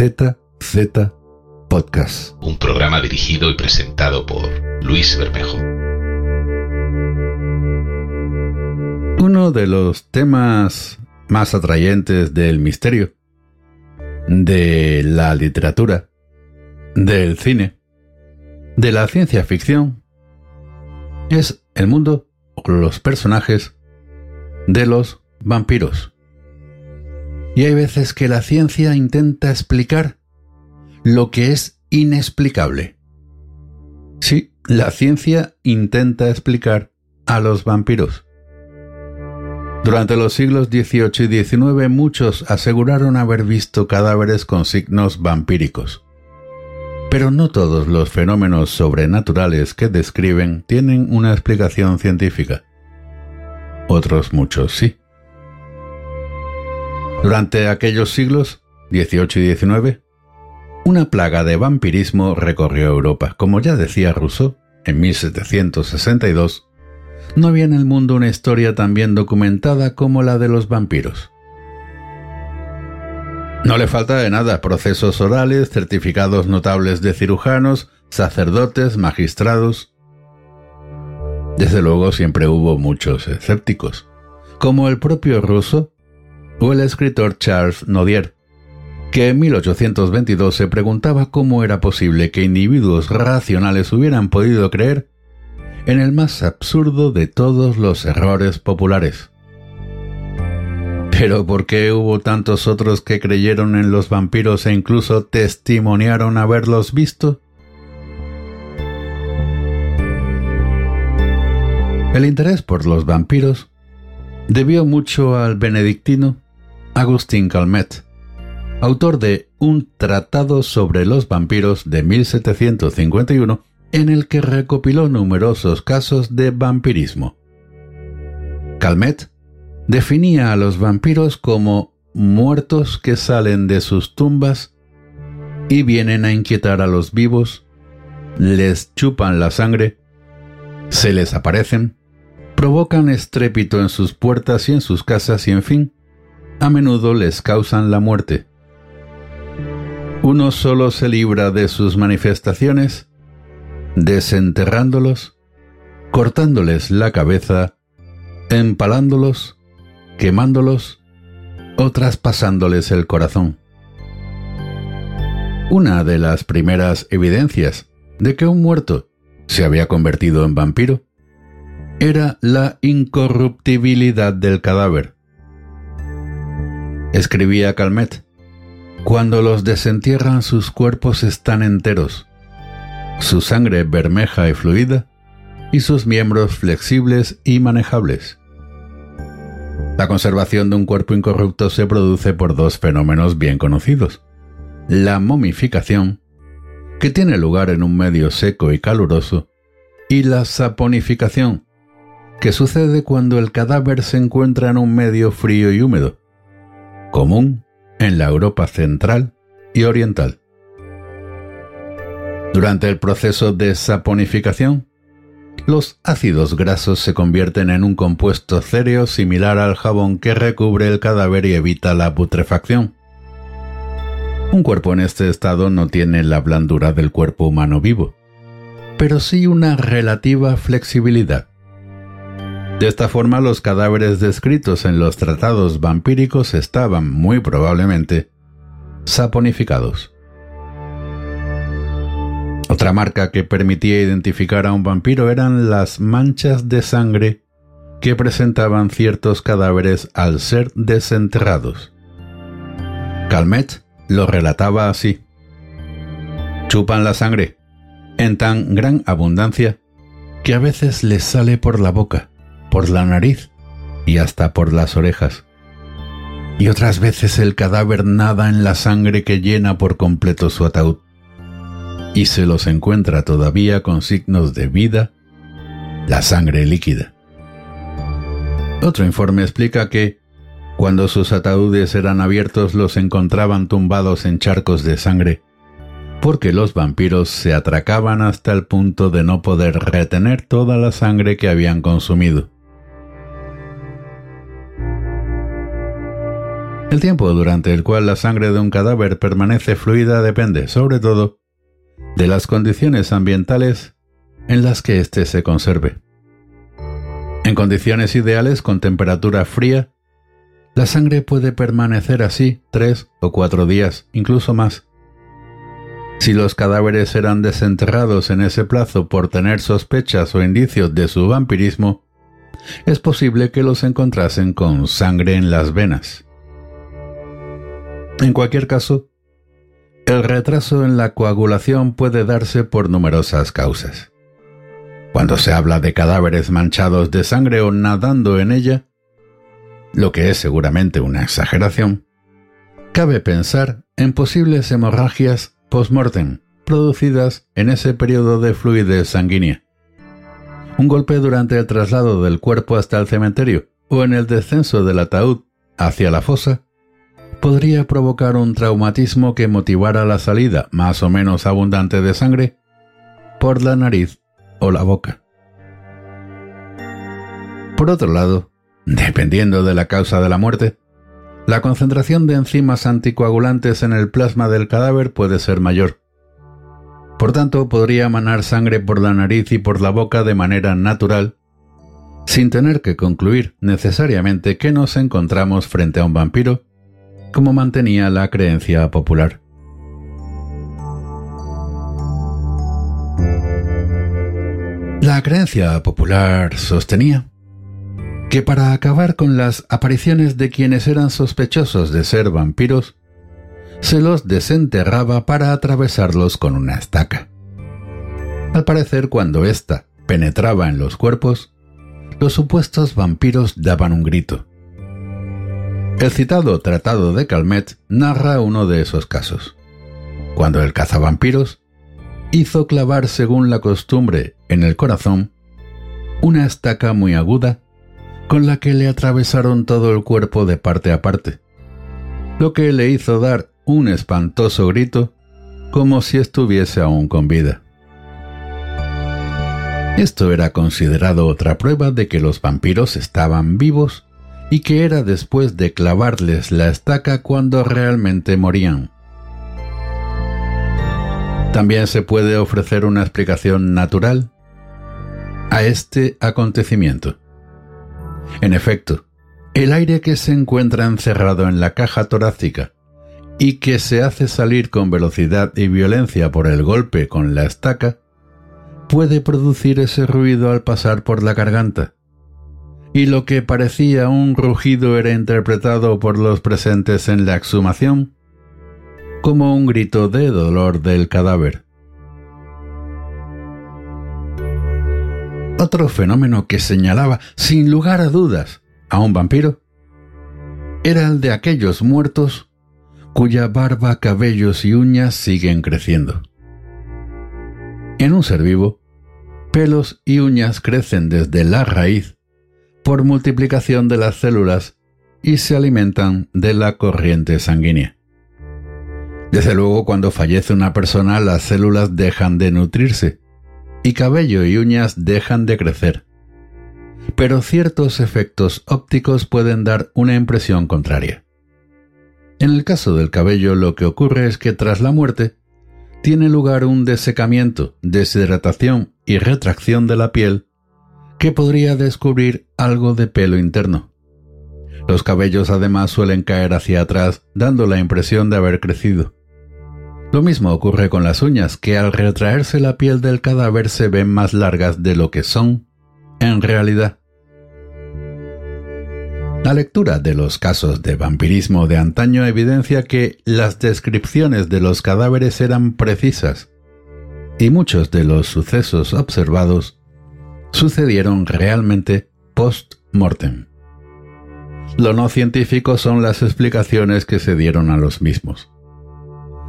ZZ Podcast. Un programa dirigido y presentado por Luis Bermejo. Uno de los temas más atrayentes del misterio, de la literatura, del cine, de la ciencia ficción, es el mundo o los personajes de los vampiros. Y hay veces que la ciencia intenta explicar lo que es inexplicable. Sí, la ciencia intenta explicar a los vampiros. Durante los siglos XVIII y XIX muchos aseguraron haber visto cadáveres con signos vampíricos. Pero no todos los fenómenos sobrenaturales que describen tienen una explicación científica. Otros muchos sí. Durante aquellos siglos, XVIII y XIX, una plaga de vampirismo recorrió Europa. Como ya decía Rousseau, en 1762, no había en el mundo una historia tan bien documentada como la de los vampiros. No le falta de nada procesos orales, certificados notables de cirujanos, sacerdotes, magistrados. Desde luego siempre hubo muchos escépticos, como el propio Rousseau o el escritor Charles Nodier, que en 1822 se preguntaba cómo era posible que individuos racionales hubieran podido creer en el más absurdo de todos los errores populares. Pero ¿por qué hubo tantos otros que creyeron en los vampiros e incluso testimoniaron haberlos visto? El interés por los vampiros debió mucho al benedictino Agustín Calmet, autor de Un Tratado sobre los Vampiros de 1751, en el que recopiló numerosos casos de vampirismo. Calmet definía a los vampiros como muertos que salen de sus tumbas y vienen a inquietar a los vivos, les chupan la sangre, se les aparecen, provocan estrépito en sus puertas y en sus casas y en fin, a menudo les causan la muerte. Uno solo se libra de sus manifestaciones desenterrándolos, cortándoles la cabeza, empalándolos, quemándolos o traspasándoles el corazón. Una de las primeras evidencias de que un muerto se había convertido en vampiro era la incorruptibilidad del cadáver. Escribía Calmet, cuando los desentierran sus cuerpos están enteros, su sangre bermeja y fluida, y sus miembros flexibles y manejables. La conservación de un cuerpo incorrupto se produce por dos fenómenos bien conocidos. La momificación, que tiene lugar en un medio seco y caluroso, y la saponificación, que sucede cuando el cadáver se encuentra en un medio frío y húmedo, común en la Europa central y oriental. Durante el proceso de saponificación, los ácidos grasos se convierten en un compuesto céreo similar al jabón que recubre el cadáver y evita la putrefacción. Un cuerpo en este estado no tiene la blandura del cuerpo humano vivo, pero sí una relativa flexibilidad. De esta forma los cadáveres descritos en los tratados vampíricos estaban muy probablemente saponificados. Otra marca que permitía identificar a un vampiro eran las manchas de sangre que presentaban ciertos cadáveres al ser desenterrados. Calmet lo relataba así. Chupan la sangre, en tan gran abundancia, que a veces les sale por la boca por la nariz y hasta por las orejas. y otras veces el cadáver nada en la sangre que llena por completo su ataúd, y se los encuentra todavía con signos de vida, la sangre líquida. Otro informe explica que, cuando sus ataúdes eran abiertos, los encontraban tumbados en charcos de sangre, porque los vampiros se atracaban hasta el punto de no poder retener toda la sangre que habían consumido. El tiempo durante el cual la sangre de un cadáver permanece fluida depende, sobre todo, de las condiciones ambientales en las que éste se conserve. En condiciones ideales con temperatura fría, la sangre puede permanecer así tres o cuatro días, incluso más. Si los cadáveres eran desenterrados en ese plazo por tener sospechas o indicios de su vampirismo, es posible que los encontrasen con sangre en las venas. En cualquier caso, el retraso en la coagulación puede darse por numerosas causas. Cuando se habla de cadáveres manchados de sangre o nadando en ella, lo que es seguramente una exageración, cabe pensar en posibles hemorragias post-mortem producidas en ese periodo de fluidez sanguínea. Un golpe durante el traslado del cuerpo hasta el cementerio o en el descenso del ataúd hacia la fosa podría provocar un traumatismo que motivara la salida más o menos abundante de sangre por la nariz o la boca. Por otro lado, dependiendo de la causa de la muerte, la concentración de enzimas anticoagulantes en el plasma del cadáver puede ser mayor. Por tanto, podría emanar sangre por la nariz y por la boca de manera natural, sin tener que concluir necesariamente que nos encontramos frente a un vampiro, como mantenía la creencia popular. La creencia popular sostenía que para acabar con las apariciones de quienes eran sospechosos de ser vampiros, se los desenterraba para atravesarlos con una estaca. Al parecer, cuando ésta penetraba en los cuerpos, los supuestos vampiros daban un grito. El citado Tratado de Calmet narra uno de esos casos, cuando el cazavampiros hizo clavar según la costumbre en el corazón una estaca muy aguda con la que le atravesaron todo el cuerpo de parte a parte, lo que le hizo dar un espantoso grito como si estuviese aún con vida. Esto era considerado otra prueba de que los vampiros estaban vivos y que era después de clavarles la estaca cuando realmente morían. También se puede ofrecer una explicación natural a este acontecimiento. En efecto, el aire que se encuentra encerrado en la caja torácica y que se hace salir con velocidad y violencia por el golpe con la estaca, puede producir ese ruido al pasar por la garganta. Y lo que parecía un rugido era interpretado por los presentes en la exhumación como un grito de dolor del cadáver. Otro fenómeno que señalaba, sin lugar a dudas, a un vampiro, era el de aquellos muertos cuya barba, cabellos y uñas siguen creciendo. En un ser vivo, pelos y uñas crecen desde la raíz por multiplicación de las células y se alimentan de la corriente sanguínea. Desde luego, cuando fallece una persona, las células dejan de nutrirse y cabello y uñas dejan de crecer. Pero ciertos efectos ópticos pueden dar una impresión contraria. En el caso del cabello lo que ocurre es que tras la muerte tiene lugar un desecamiento, deshidratación y retracción de la piel que podría descubrir algo de pelo interno. Los cabellos además suelen caer hacia atrás dando la impresión de haber crecido. Lo mismo ocurre con las uñas, que al retraerse la piel del cadáver se ven más largas de lo que son en realidad. La lectura de los casos de vampirismo de antaño evidencia que las descripciones de los cadáveres eran precisas y muchos de los sucesos observados sucedieron realmente post-mortem. Lo no científico son las explicaciones que se dieron a los mismos.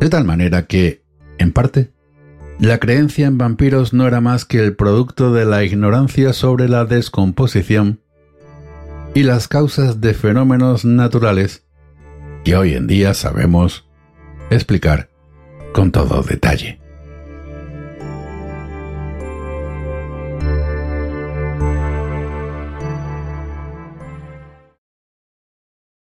De tal manera que, en parte, la creencia en vampiros no era más que el producto de la ignorancia sobre la descomposición y las causas de fenómenos naturales que hoy en día sabemos explicar con todo detalle.